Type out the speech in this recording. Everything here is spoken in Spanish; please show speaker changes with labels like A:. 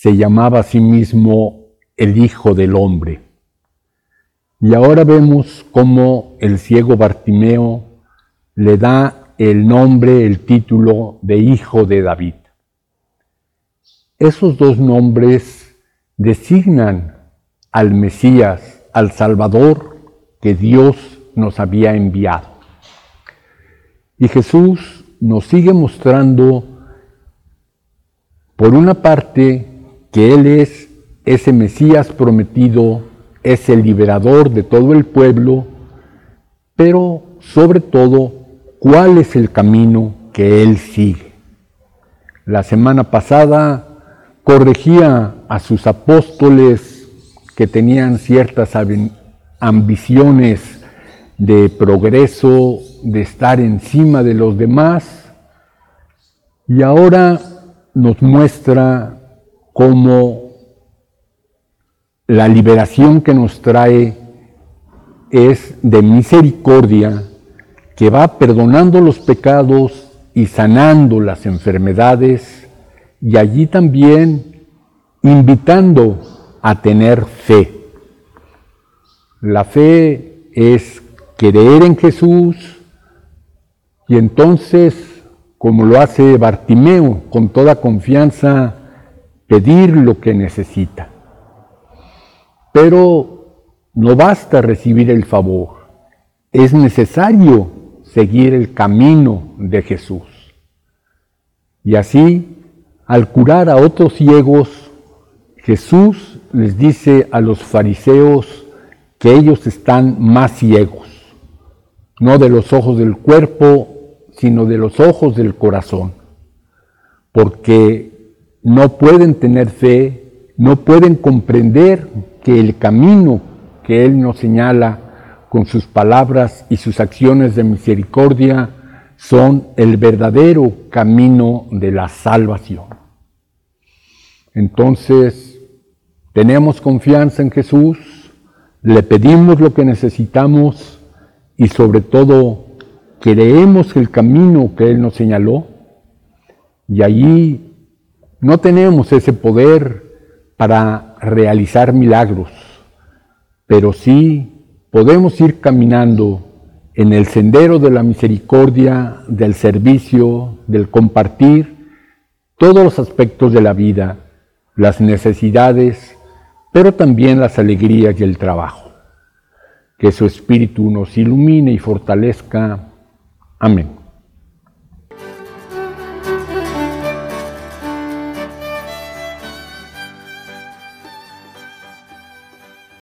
A: se llamaba a sí mismo el Hijo del Hombre. Y ahora vemos cómo el ciego Bartimeo le da el nombre, el título de Hijo de David. Esos dos nombres designan al Mesías, al Salvador que Dios nos había enviado. Y Jesús nos sigue mostrando, por una parte, que Él es ese Mesías prometido, es el liberador de todo el pueblo, pero sobre todo, ¿cuál es el camino que Él sigue? La semana pasada corregía a sus apóstoles que tenían ciertas ambiciones de progreso, de estar encima de los demás, y ahora nos muestra como la liberación que nos trae es de misericordia, que va perdonando los pecados y sanando las enfermedades, y allí también invitando a tener fe. La fe es creer en Jesús y entonces, como lo hace Bartimeo, con toda confianza, pedir lo que necesita. Pero no basta recibir el favor, es necesario seguir el camino de Jesús. Y así, al curar a otros ciegos, Jesús les dice a los fariseos que ellos están más ciegos, no de los ojos del cuerpo, sino de los ojos del corazón, porque no pueden tener fe, no pueden comprender que el camino que Él nos señala con sus palabras y sus acciones de misericordia son el verdadero camino de la salvación. Entonces, tenemos confianza en Jesús, le pedimos lo que necesitamos y sobre todo creemos el camino que Él nos señaló y allí no tenemos ese poder para realizar milagros, pero sí podemos ir caminando en el sendero de la misericordia, del servicio, del compartir todos los aspectos de la vida, las necesidades, pero también las alegrías y el trabajo. Que su espíritu nos ilumine y fortalezca. Amén.